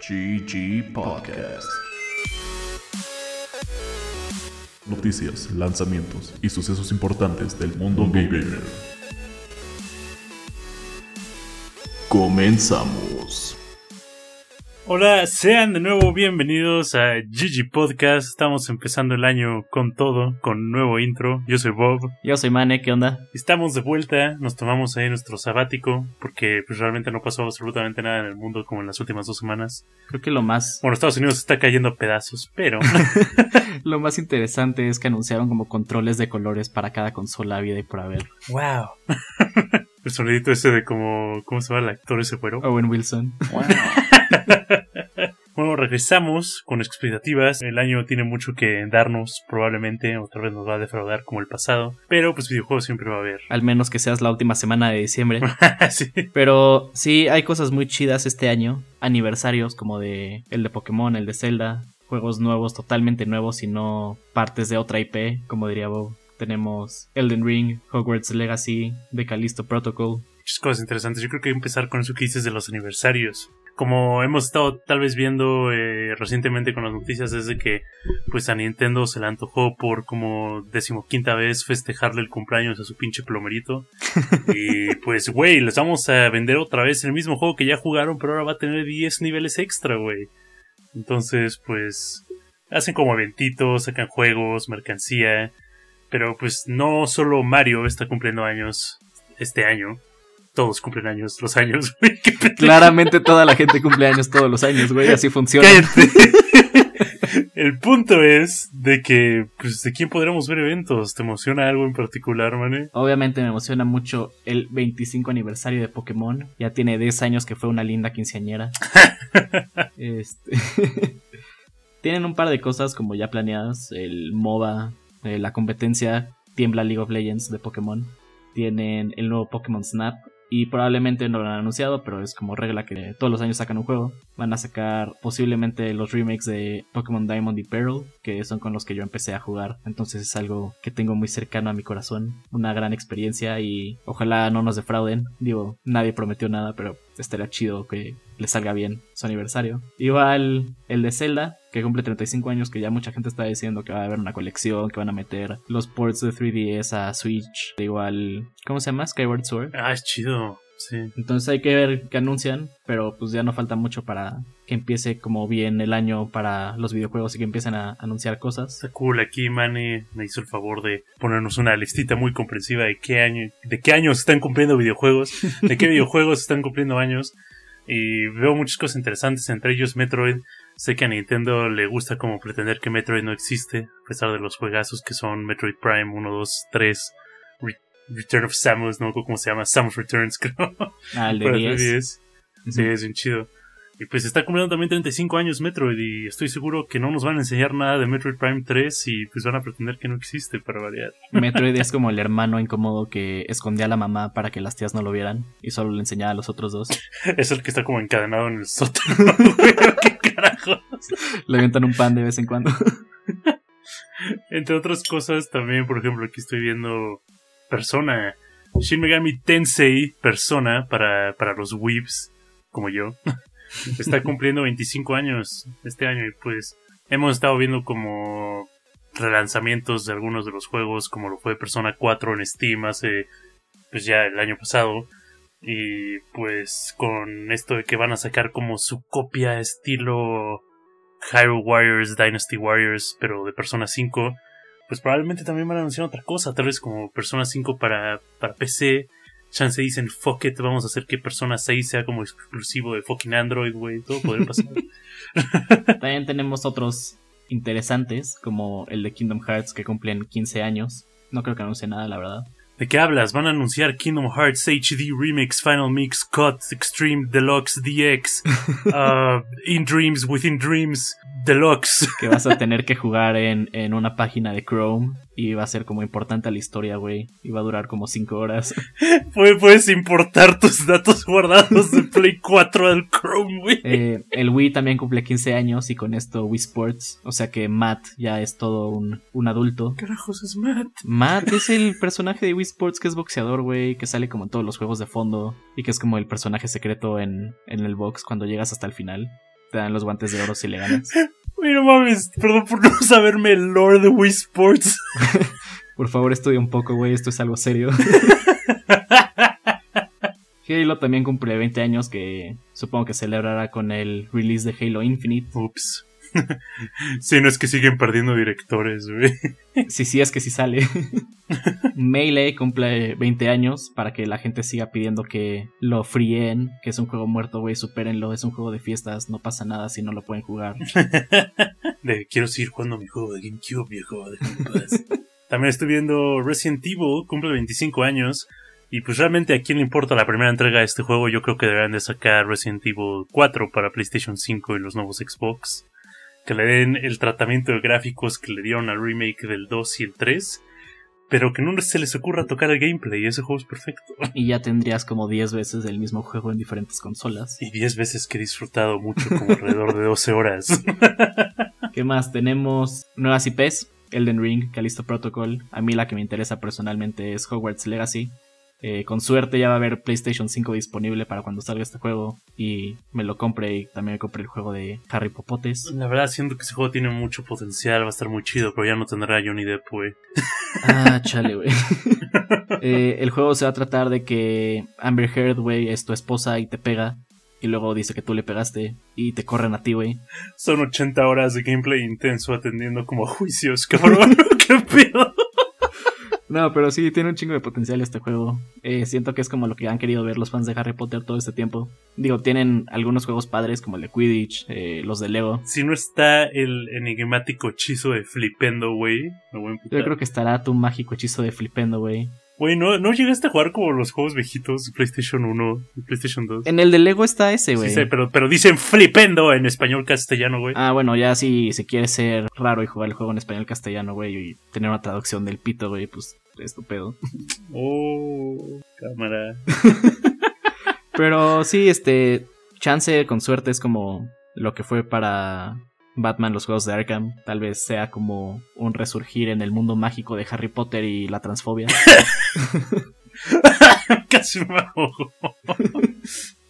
GG Podcast. Noticias, lanzamientos y sucesos importantes del mundo gamer. Comenzamos. Hola, sean de nuevo bienvenidos a Gigi Podcast. Estamos empezando el año con todo, con nuevo intro. Yo soy Bob. Yo soy Mane, ¿qué onda? Estamos de vuelta, nos tomamos ahí nuestro sabático, porque pues realmente no pasó absolutamente nada en el mundo como en las últimas dos semanas. Creo que lo más... Bueno, Estados Unidos está cayendo a pedazos, pero... lo más interesante es que anunciaron como controles de colores para cada consola vida y por haber. ¡Wow! el sonidito ese de como... ¿Cómo se llama el actor ese fuero? Owen Wilson. ¡Wow! Bueno, regresamos con expectativas. El año tiene mucho que darnos, probablemente otra vez nos va a defraudar como el pasado, pero pues videojuegos siempre va a haber. Al menos que seas la última semana de diciembre. sí. Pero sí, hay cosas muy chidas este año, aniversarios como de el de Pokémon, el de Zelda, juegos nuevos, totalmente nuevos y no partes de otra IP, como diría Bob. Tenemos Elden Ring, Hogwarts Legacy, The Callisto Protocol. Muchas cosas interesantes. Yo creo que hay que empezar con eso que dices de los aniversarios como hemos estado tal vez viendo eh, recientemente con las noticias es de que pues a Nintendo se le antojó por como decimoquinta vez festejarle el cumpleaños a su pinche plomerito y pues güey les vamos a vender otra vez el mismo juego que ya jugaron pero ahora va a tener 10 niveles extra güey entonces pues hacen como eventitos sacan juegos mercancía pero pues no solo Mario está cumpliendo años este año todos cumplen años los años, güey. Claramente toda la gente cumple años todos los años, güey. Así funciona. El punto es de que, pues, ¿de quién podremos ver eventos? ¿Te emociona algo en particular, mané? Obviamente me emociona mucho el 25 aniversario de Pokémon. Ya tiene 10 años que fue una linda quinceañera. este... Tienen un par de cosas como ya planeadas. El MOBA, eh, la competencia Tiembla League of Legends de Pokémon. Tienen el nuevo Pokémon Snap, y probablemente no lo han anunciado, pero es como regla que todos los años sacan un juego. Van a sacar posiblemente los remakes de Pokémon Diamond y Pearl, que son con los que yo empecé a jugar. Entonces es algo que tengo muy cercano a mi corazón, una gran experiencia y ojalá no nos defrauden. Digo, nadie prometió nada, pero estaría chido que le salga bien su aniversario. Igual el de Zelda, que cumple 35 años, que ya mucha gente está diciendo que va a haber una colección, que van a meter los ports de 3DS a Switch. Igual, ¿cómo se llama? Skyward Sword. Ah, es chido. Sí. Entonces hay que ver qué anuncian, pero pues ya no falta mucho para que empiece como bien el año para los videojuegos y que empiecen a anunciar cosas. Está cool, aquí Manny me hizo el favor de ponernos una listita muy comprensiva de qué año, de qué años están cumpliendo videojuegos, de qué videojuegos están cumpliendo años. Y veo muchas cosas interesantes, entre ellos Metroid. Sé que a Nintendo le gusta como pretender que Metroid no existe, a pesar de los juegazos que son Metroid Prime 1, 2, 3, Return of Samus, no cómo se llama, Samus Returns, creo. Ah, el de 10. Sí, es bien chido. Y pues está cumpliendo también 35 años Metroid y estoy seguro que no nos van a enseñar nada de Metroid Prime 3 y pues van a pretender que no existe para variar. Metroid es como el hermano incómodo que escondía a la mamá para que las tías no lo vieran y solo le enseñaba a los otros dos. es el que está como encadenado en el sótano. ¿Qué carajos? Le aventan un pan de vez en cuando. Entre otras cosas también, por ejemplo, aquí estoy viendo Persona. Shin Megami Tensei Persona para, para los weebs como yo. Está cumpliendo 25 años este año y pues hemos estado viendo como relanzamientos de algunos de los juegos como lo fue Persona 4 en Steam hace pues ya el año pasado. Y pues con esto de que van a sacar como su copia estilo Hyrule Warriors, Dynasty Warriors pero de Persona 5 pues probablemente también van a anunciar otra cosa tal vez como Persona 5 para, para PC chance dicen, fuck it, vamos a hacer que Persona 6 sea como exclusivo de fucking Android, güey, todo podría pasar. También tenemos otros interesantes, como el de Kingdom Hearts, que cumplen 15 años. No creo que anuncie nada, la verdad. ¿De qué hablas? Van a anunciar Kingdom Hearts HD Remix, Final Mix, Cut, Extreme, Deluxe, DX, uh, In Dreams, Within Dreams, Deluxe. Que vas a tener que jugar en, en una página de Chrome y va a ser como importante la historia, güey. Y va a durar como 5 horas. Puedes importar tus datos guardados de Play 4 al Chrome, güey. Eh, el Wii también cumple 15 años y con esto Wii Sports. O sea que Matt ya es todo un, un adulto. ¿Qué carajos es Matt? Matt es el personaje de Wii Sports que es boxeador, güey. Que sale como en todos los juegos de fondo. Y que es como el personaje secreto en, en el box cuando llegas hasta el final. te dan los guantes de oro si le ganas. Uy, no mames, perdón por no saberme el lore de Wii Sports. Por favor, estudia un poco, güey, esto es algo serio. Halo también cumple 20 años que supongo que celebrará con el release de Halo Infinite. Ups. Sí, no es que siguen perdiendo directores, güey. Sí, sí, es que sí sale. Melee cumple 20 años para que la gente siga pidiendo que lo fríen, que es un juego muerto, güey, supérenlo, es un juego de fiestas, no pasa nada si no lo pueden jugar. De quiero seguir jugando mi juego de GameCube, viejo, paz. También estoy viendo Resident Evil, cumple 25 años. Y pues realmente a quién le importa la primera entrega de este juego, yo creo que deberán de sacar Resident Evil 4 para PlayStation 5 y los nuevos Xbox. Que le den el tratamiento de gráficos que le dieron al remake del 2 y el 3. Pero que no se les ocurra tocar el gameplay, ese juego es perfecto. Y ya tendrías como 10 veces el mismo juego en diferentes consolas. Y 10 veces que he disfrutado mucho, como alrededor de 12 horas. ¿Qué más? Tenemos nuevas IPs. Elden Ring, Callisto Protocol. A mí la que me interesa personalmente es Hogwarts Legacy. Eh, con suerte ya va a haber PlayStation 5 disponible para cuando salga este juego y me lo compre y también me compre el juego de Harry Popotes. La verdad, siento que ese juego tiene mucho potencial, va a estar muy chido, pero ya no tendrá a Johnny Depp, güey. Ah, chale, güey. Eh, el juego se va a tratar de que Amber Heard, güey, es tu esposa y te pega. Y luego dice que tú le pegaste y te corren a ti, güey. Son 80 horas de gameplay intenso atendiendo como a juicios, cabrón. ¿Qué pedo? No, pero sí, tiene un chingo de potencial este juego. Eh, siento que es como lo que han querido ver los fans de Harry Potter todo este tiempo. Digo, tienen algunos juegos padres como el de Quidditch, eh, los de Lego. Si no está el enigmático hechizo de Flipendo, güey. Yo creo que estará tu mágico hechizo de Flipendo, güey. Güey, ¿no, ¿no llegaste a jugar como los juegos viejitos de PlayStation 1 y PlayStation 2? En el de Lego está ese, güey. Sí, sí, pero, pero dicen Flipendo en español castellano, güey. Ah, bueno, ya si, si quieres ser raro y jugar el juego en español castellano, güey, y tener una traducción del pito, güey, pues es tu pedo. Oh, cámara. Pero sí, este, chance con suerte es como lo que fue para Batman los juegos de Arkham. Tal vez sea como un resurgir en el mundo mágico de Harry Potter y la transfobia. Casi me ahogo.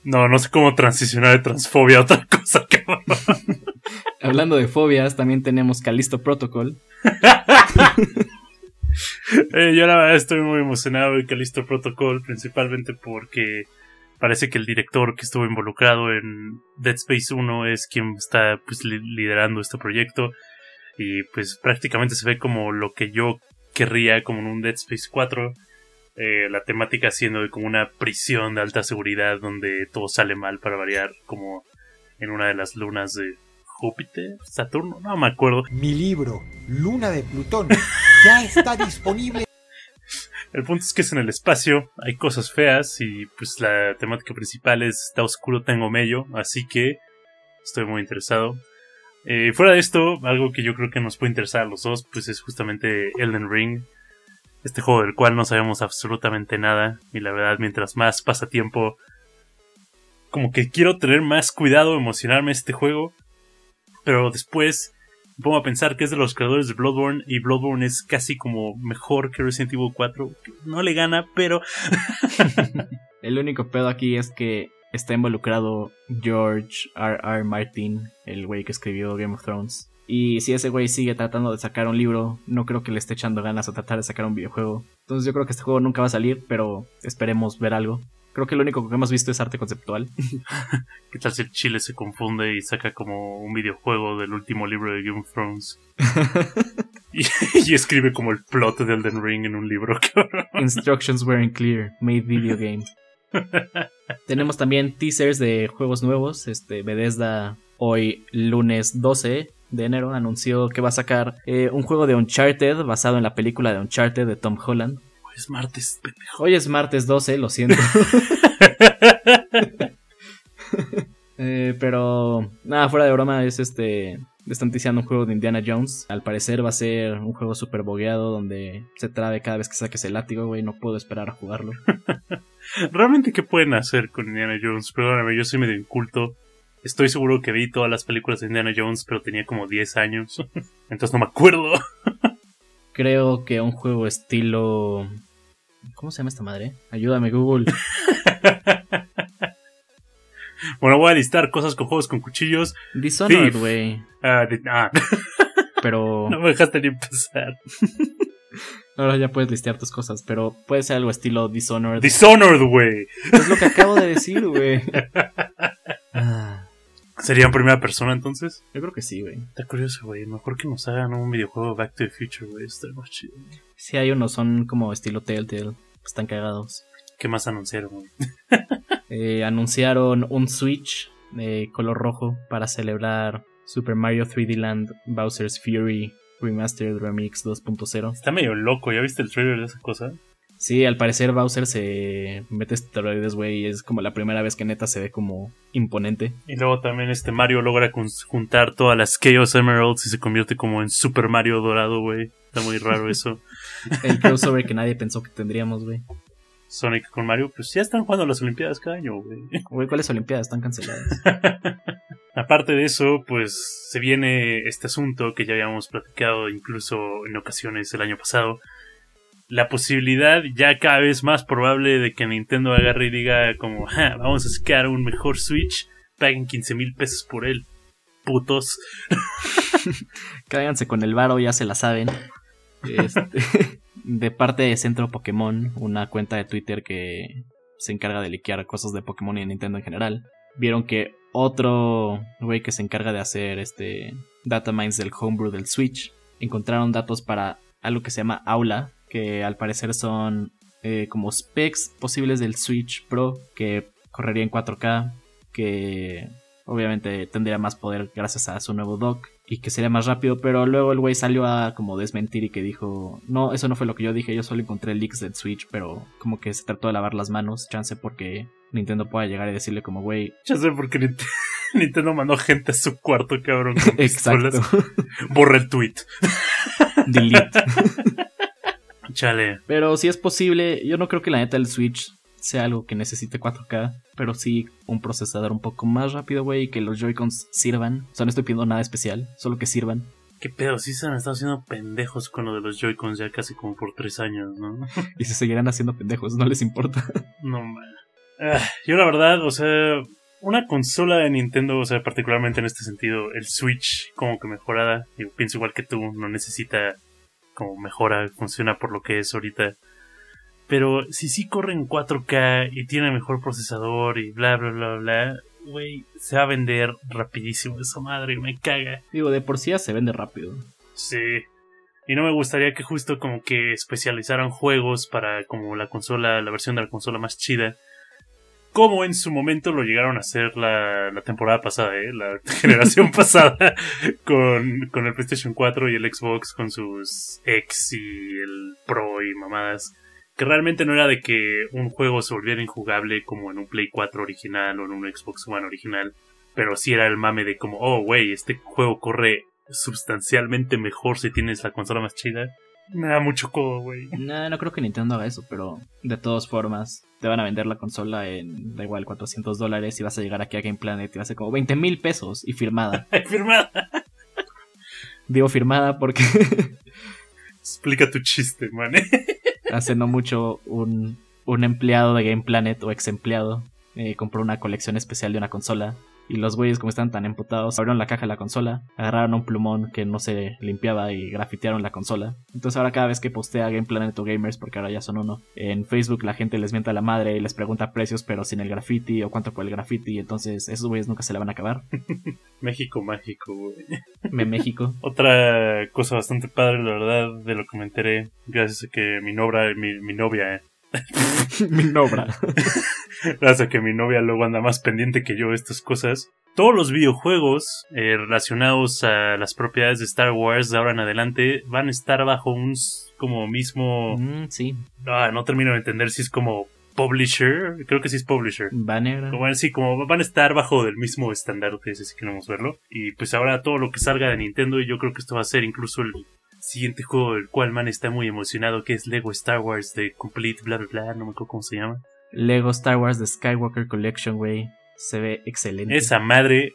No, no sé cómo transicionar de transfobia a otra cosa, cabrón. Hablando de fobias, también tenemos Callisto Protocol. Eh, yo la verdad estoy muy emocionado de Callisto Protocol, principalmente porque parece que el director que estuvo involucrado en Dead Space 1 es quien está pues, li- liderando este proyecto. Y pues prácticamente se ve como lo que yo querría como en un Dead Space 4 eh, la temática siendo de como una prisión de alta seguridad donde todo sale mal para variar como en una de las lunas de Júpiter, Saturno, no me acuerdo. Mi libro, Luna de Plutón, ya está disponible. El punto es que es en el espacio, hay cosas feas y pues la temática principal es está oscuro, tengo mello, así que estoy muy interesado. Eh, fuera de esto, algo que yo creo que nos puede interesar a los dos, pues es justamente Elden Ring, este juego del cual no sabemos absolutamente nada y la verdad mientras más pasa tiempo, como que quiero tener más cuidado, emocionarme este juego, pero después pongo a pensar que es de los creadores de Bloodborne y Bloodborne es casi como mejor que Resident Evil 4. No le gana, pero El único pedo aquí es que está involucrado George R. R. Martin, el güey que escribió Game of Thrones. Y si ese güey sigue tratando de sacar un libro, no creo que le esté echando ganas a tratar de sacar un videojuego. Entonces yo creo que este juego nunca va a salir, pero esperemos ver algo. Creo que lo único que hemos visto es arte conceptual. ¿qué tal si el chile se confunde y saca como un videojuego del último libro de Game of Thrones? y, y escribe como el plot de Elden Ring en un libro. Instructions weren't clear, made video game. Tenemos también teasers de juegos nuevos. Este Bethesda hoy lunes 12 de enero anunció que va a sacar eh, un juego de Uncharted basado en la película de Uncharted de Tom Holland. Es martes, pendejo. Hoy es martes 12, lo siento. Eh, pero nada, fuera de broma es este están un juego de Indiana Jones. Al parecer va a ser un juego super bogueado donde se trabe cada vez que saques el látigo, güey. No puedo esperar a jugarlo. Realmente, ¿qué pueden hacer con Indiana Jones? Perdóname, yo soy medio inculto. Estoy seguro que vi todas las películas de Indiana Jones, pero tenía como 10 años. Entonces no me acuerdo. Creo que un juego estilo. ¿Cómo se llama esta madre? Ayúdame, Google. Bueno, voy a listar cosas con juegos con cuchillos. Dishonored, güey. Ah, de- ah, Pero no me dejaste ni empezar. ahora ya puedes listear tus cosas. Pero puede ser algo estilo Dishonored. Dishonored, güey. es lo que acabo de decir, güey. ¿Sería en primera persona entonces? yo creo que sí, güey. Está curioso, güey. Mejor que nos hagan un videojuego Back to the Future, güey. Está más chido. Sí, hay unos, son como estilo Telltale. Están cagados. ¿Qué más anunciaron, güey? Eh, anunciaron un Switch de color rojo para celebrar Super Mario 3D Land Bowser's Fury Remastered Remix 2.0. Está medio loco. ¿Ya viste el trailer de esa cosa? Sí, al parecer Bowser se mete esteroides, güey, y es como la primera vez que neta se ve como imponente. Y luego también este Mario logra juntar todas las Chaos Emeralds y se convierte como en Super Mario dorado, güey. Está muy raro eso. El crossover que nadie pensó que tendríamos, güey. Sonic con Mario, pues ya están jugando las Olimpiadas cada año, güey. Güey, ¿cuáles Olimpiadas están canceladas? Aparte de eso, pues se viene este asunto que ya habíamos platicado incluso en ocasiones el año pasado. La posibilidad ya cada vez más probable de que Nintendo agarre y diga como, "Ja, vamos a sacar un mejor Switch, paguen 15 mil pesos por él. Putos. Cáiganse con el varo, ya se la saben. Este, de parte de Centro Pokémon, una cuenta de Twitter que se encarga de liquear cosas de Pokémon y de Nintendo en general, vieron que otro güey que se encarga de hacer este data mines del homebrew del Switch encontraron datos para algo que se llama Aula, que al parecer son eh, como specs posibles del Switch Pro que correría en 4K, que obviamente tendría más poder gracias a su nuevo dock y que sería más rápido, pero luego el güey salió a como desmentir y que dijo, no, eso no fue lo que yo dije, yo solo encontré leaks del Switch, pero como que se trató de lavar las manos, chance porque Nintendo pueda llegar y decirle como, güey, Ya sé por qué Nint- Nintendo mandó gente a su cuarto, cabrón. Con exacto. Borra el tweet. delete. Chale. Pero si es posible, yo no creo que la neta el Switch sea algo que necesite 4K, pero sí un procesador un poco más rápido, güey, y que los Joy-Cons sirvan. O sea, no estoy pidiendo nada especial, solo que sirvan. Qué pedo, sí se han estado haciendo pendejos con lo de los Joy-Cons ya casi como por tres años, ¿no? Y se seguirán haciendo pendejos, no les importa. No man. Ah, yo la verdad, o sea, una consola de Nintendo, o sea, particularmente en este sentido, el Switch como que mejorada, yo pienso igual que tú, no necesita como mejora, funciona por lo que es ahorita. Pero si sí corre en 4K y tiene mejor procesador y bla bla bla bla, güey, se va a vender rapidísimo esa madre, me caga. Digo, de por sí ya se vende rápido. Sí. Y no me gustaría que justo como que especializaran juegos para como la consola, la versión de la consola más chida. Como en su momento lo llegaron a hacer la, la temporada pasada, ¿eh? la generación pasada, con, con el PlayStation 4 y el Xbox con sus X y el Pro y mamadas. Que realmente no era de que un juego se volviera injugable como en un Play 4 original o en un Xbox One original. Pero sí era el mame de como, oh, güey, este juego corre sustancialmente mejor si tienes la consola más chida. Me da mucho codo, güey. No, no creo que Nintendo haga eso, pero de todas formas, te van a vender la consola en, da igual, 400 dólares y vas a llegar aquí a Game Planet y va a ser como 20 mil pesos y firmada. Firmada. Digo firmada porque Explica tu chiste, man. hace no mucho un, un empleado de Game Planet o ex empleado eh, compró una colección especial de una consola. Y los güeyes, como están tan emputados, abrieron la caja de la consola, agarraron un plumón que no se limpiaba y grafitearon la consola. Entonces ahora cada vez que postea Game Planet o Gamers, porque ahora ya son uno, en Facebook la gente les mienta a la madre y les pregunta precios pero sin el graffiti o cuánto por el graffiti. Entonces esos güeyes nunca se le van a acabar. México mágico, güey. Me México. Otra cosa bastante padre, la verdad, de lo que me enteré, gracias a que mi novia, mi, mi novia, eh, Mi nobra. gracias a que mi novia luego anda más pendiente que yo de estas cosas. Todos los videojuegos eh, relacionados a las propiedades de Star Wars de ahora en adelante van a estar bajo un como mismo... Mm, sí, Ah, no termino de entender si es como publisher, creo que sí es publisher. banner. Bueno, sí, como van a estar bajo del mismo estandarte, si queremos verlo. Y pues ahora todo lo que salga de Nintendo, y yo creo que esto va a ser incluso el siguiente juego del cual man está muy emocionado, que es Lego Star Wars de Complete, bla bla bla, no me acuerdo cómo se llama. Lego Star Wars The Skywalker Collection, güey. Se ve excelente. Esa madre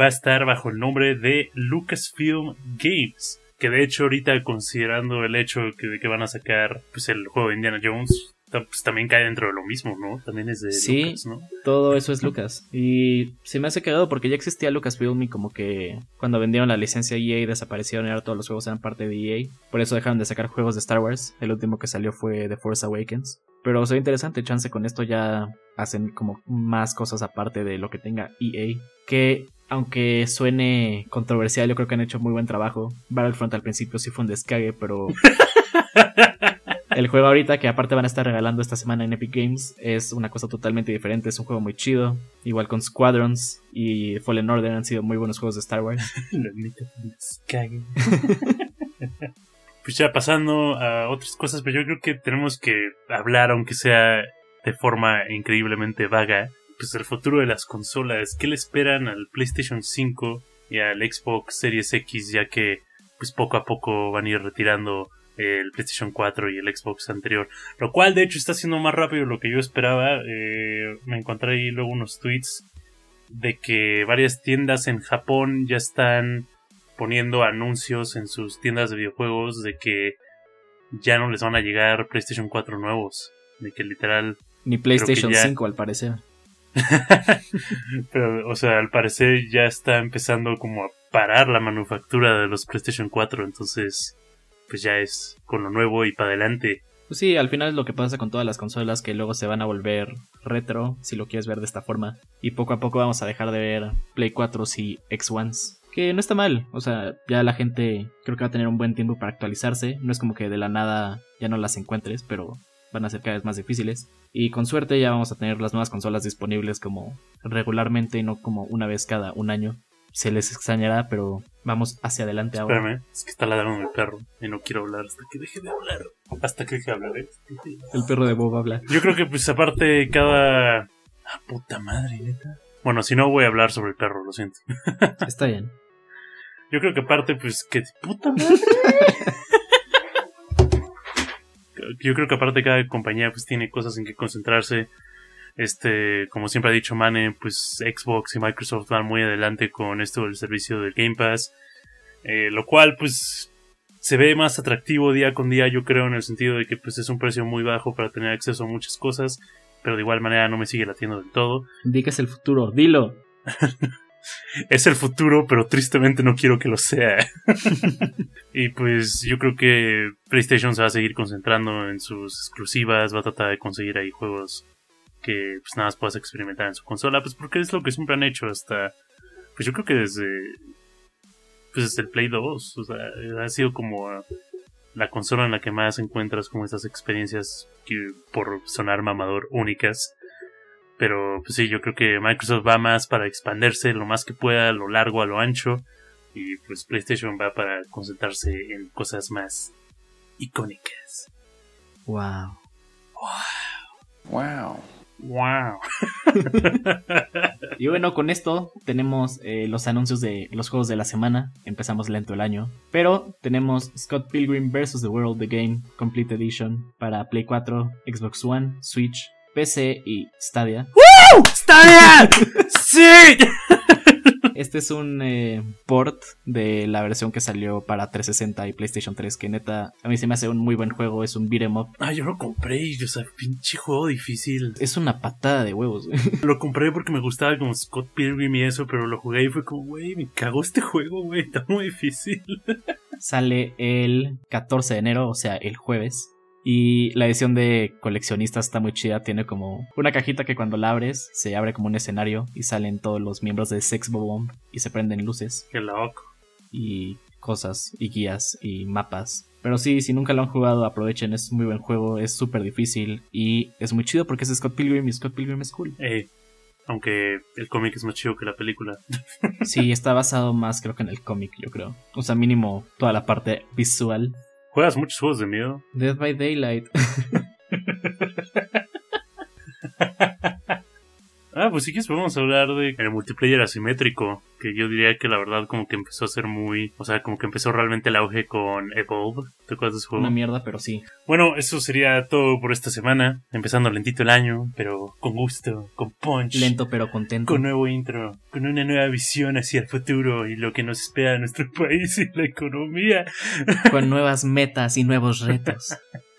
va a estar bajo el nombre de Lucasfilm Games, Que de hecho ahorita considerando el hecho que, de que van a sacar pues el juego de Indiana Jones, pues también cae dentro de lo mismo, ¿no? También es de Sí. Lucas, ¿no? Todo eso es Lucas. Y se me hace cagado porque ya existía Lucasfilm y como que cuando vendieron la licencia EA desaparecieron y ahora todos los juegos eran parte de EA. Por eso dejaron de sacar juegos de Star Wars. El último que salió fue The Force Awakens. Pero se ve interesante, chance con esto ya hacen como más cosas aparte de lo que tenga EA. Que aunque suene controversial, yo creo que han hecho muy buen trabajo. Battlefront al principio sí fue un descague, pero el juego ahorita, que aparte van a estar regalando esta semana en Epic Games, es una cosa totalmente diferente. Es un juego muy chido. Igual con Squadrons y Fallen Order han sido muy buenos juegos de Star Wars. Pues ya pasando a otras cosas, pero yo creo que tenemos que hablar, aunque sea de forma increíblemente vaga, pues del futuro de las consolas. ¿Qué le esperan al PlayStation 5 y al Xbox Series X, ya que pues poco a poco van a ir retirando el PlayStation 4 y el Xbox anterior? Lo cual de hecho está siendo más rápido de lo que yo esperaba. Eh, me encontré ahí luego unos tweets de que varias tiendas en Japón ya están poniendo anuncios en sus tiendas de videojuegos de que ya no les van a llegar PlayStation 4 nuevos. De que literal. Ni PlayStation ya- 5 al parecer. Pero, o sea, al parecer ya está empezando como a parar la manufactura de los PlayStation 4. Entonces, pues ya es con lo nuevo y para adelante. Pues sí, al final es lo que pasa con todas las consolas que luego se van a volver retro, si lo quieres ver de esta forma. Y poco a poco vamos a dejar de ver Play 4 y X1s. Que no está mal, o sea, ya la gente creo que va a tener un buen tiempo para actualizarse. No es como que de la nada ya no las encuentres, pero van a ser cada vez más difíciles. Y con suerte ya vamos a tener las nuevas consolas disponibles como regularmente y no como una vez cada un año. Se les extrañará, pero vamos hacia adelante ahora. Espérame, es que está ladrando mi perro y no quiero hablar hasta que deje de hablar. Hasta que deje de hablar, ¿eh? El perro de Bob habla. Yo creo que pues aparte cada... Ah, puta madre, neta. Bueno, si no voy a hablar sobre el perro, lo siento. Está bien. Yo creo que aparte pues que... Puta madre. Yo creo que aparte cada compañía pues tiene cosas en que concentrarse. Este, como siempre ha dicho Mane, pues Xbox y Microsoft van muy adelante con esto del servicio del Game Pass. Eh, lo cual pues se ve más atractivo día con día, yo creo, en el sentido de que pues es un precio muy bajo para tener acceso a muchas cosas, pero de igual manera no me sigue latiendo del todo. Indica es el futuro, dilo. Es el futuro, pero tristemente no quiero que lo sea. y pues yo creo que PlayStation se va a seguir concentrando en sus exclusivas, va a tratar de conseguir ahí juegos que pues nada más puedas experimentar en su consola, pues porque es lo que siempre han hecho hasta, pues yo creo que desde, pues desde el Play 2, o sea, ha sido como ah, la consola en la que más encuentras como estas experiencias que por sonar mamador únicas. Pero pues sí, yo creo que Microsoft va más para expandirse lo más que pueda, a lo largo, a lo ancho. Y pues PlayStation va para concentrarse en cosas más icónicas. Wow. Wow. ¡Wow! Y bueno, con esto tenemos eh, los anuncios de los juegos de la semana. Empezamos lento el año. Pero tenemos Scott Pilgrim vs. The World The Game Complete Edition para Play 4, Xbox One, Switch, PC y Stadia. ¡Stadia! ¡Sí! Este es un eh, port de la versión que salió para 360 y PlayStation 3, que neta a mí se me hace un muy buen juego. Es un beat'em up. Ah, yo lo compré y, o sea, pinche juego difícil. Es una patada de huevos. güey. Lo compré porque me gustaba como Scott Pilgrim y eso, pero lo jugué y fue como, güey, me cagó este juego, güey, está muy difícil. Sale el 14 de enero, o sea, el jueves. Y la edición de coleccionistas está muy chida. Tiene como una cajita que cuando la abres se abre como un escenario y salen todos los miembros de Sex Bomb y se prenden luces Qué loco. y cosas y guías y mapas. Pero sí, si nunca lo han jugado, aprovechen. Es un muy buen juego, es súper difícil y es muy chido porque es Scott Pilgrim y Scott Pilgrim es cool. Eh, aunque el cómic es más chido que la película. Sí, está basado más creo que en el cómic, yo creo. O sea, mínimo toda la parte visual. ¿Juegas muchos juegos de miedo? Dead by Daylight. Ah, pues sí que podemos hablar de el multiplayer asimétrico, que yo diría que la verdad como que empezó a ser muy, o sea, como que empezó realmente el auge con Evolve. ¿Te acuerdas de ese juego? Una mierda, pero sí. Bueno, eso sería todo por esta semana, empezando lentito el año, pero con gusto, con punch. Lento pero contento. Con nuevo intro, con una nueva visión hacia el futuro y lo que nos espera en nuestro país y la economía. Con nuevas metas y nuevos retos.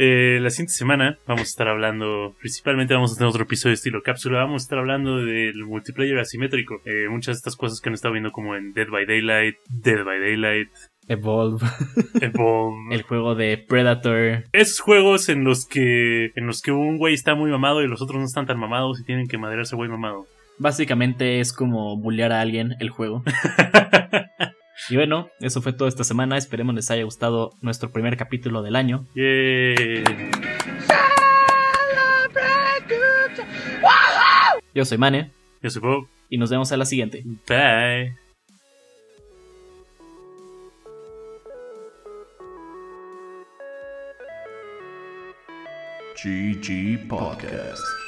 Eh, la siguiente semana vamos a estar hablando, principalmente vamos a tener otro episodio de estilo cápsula, vamos a estar hablando del multiplayer asimétrico, eh, muchas de estas cosas que han estado viendo como en Dead by Daylight, Dead by Daylight, Evolve. Evolve. El juego de Predator. Esos juegos en los que en los que un güey está muy mamado y los otros no están tan mamados y tienen que maderarse güey mamado. Básicamente es como bullear a alguien el juego. Y bueno, eso fue todo esta semana. Esperemos les haya gustado nuestro primer capítulo del año. Yeah. Yo soy Mane Yo soy Bob. y nos vemos a la siguiente. Bye. GG Podcast.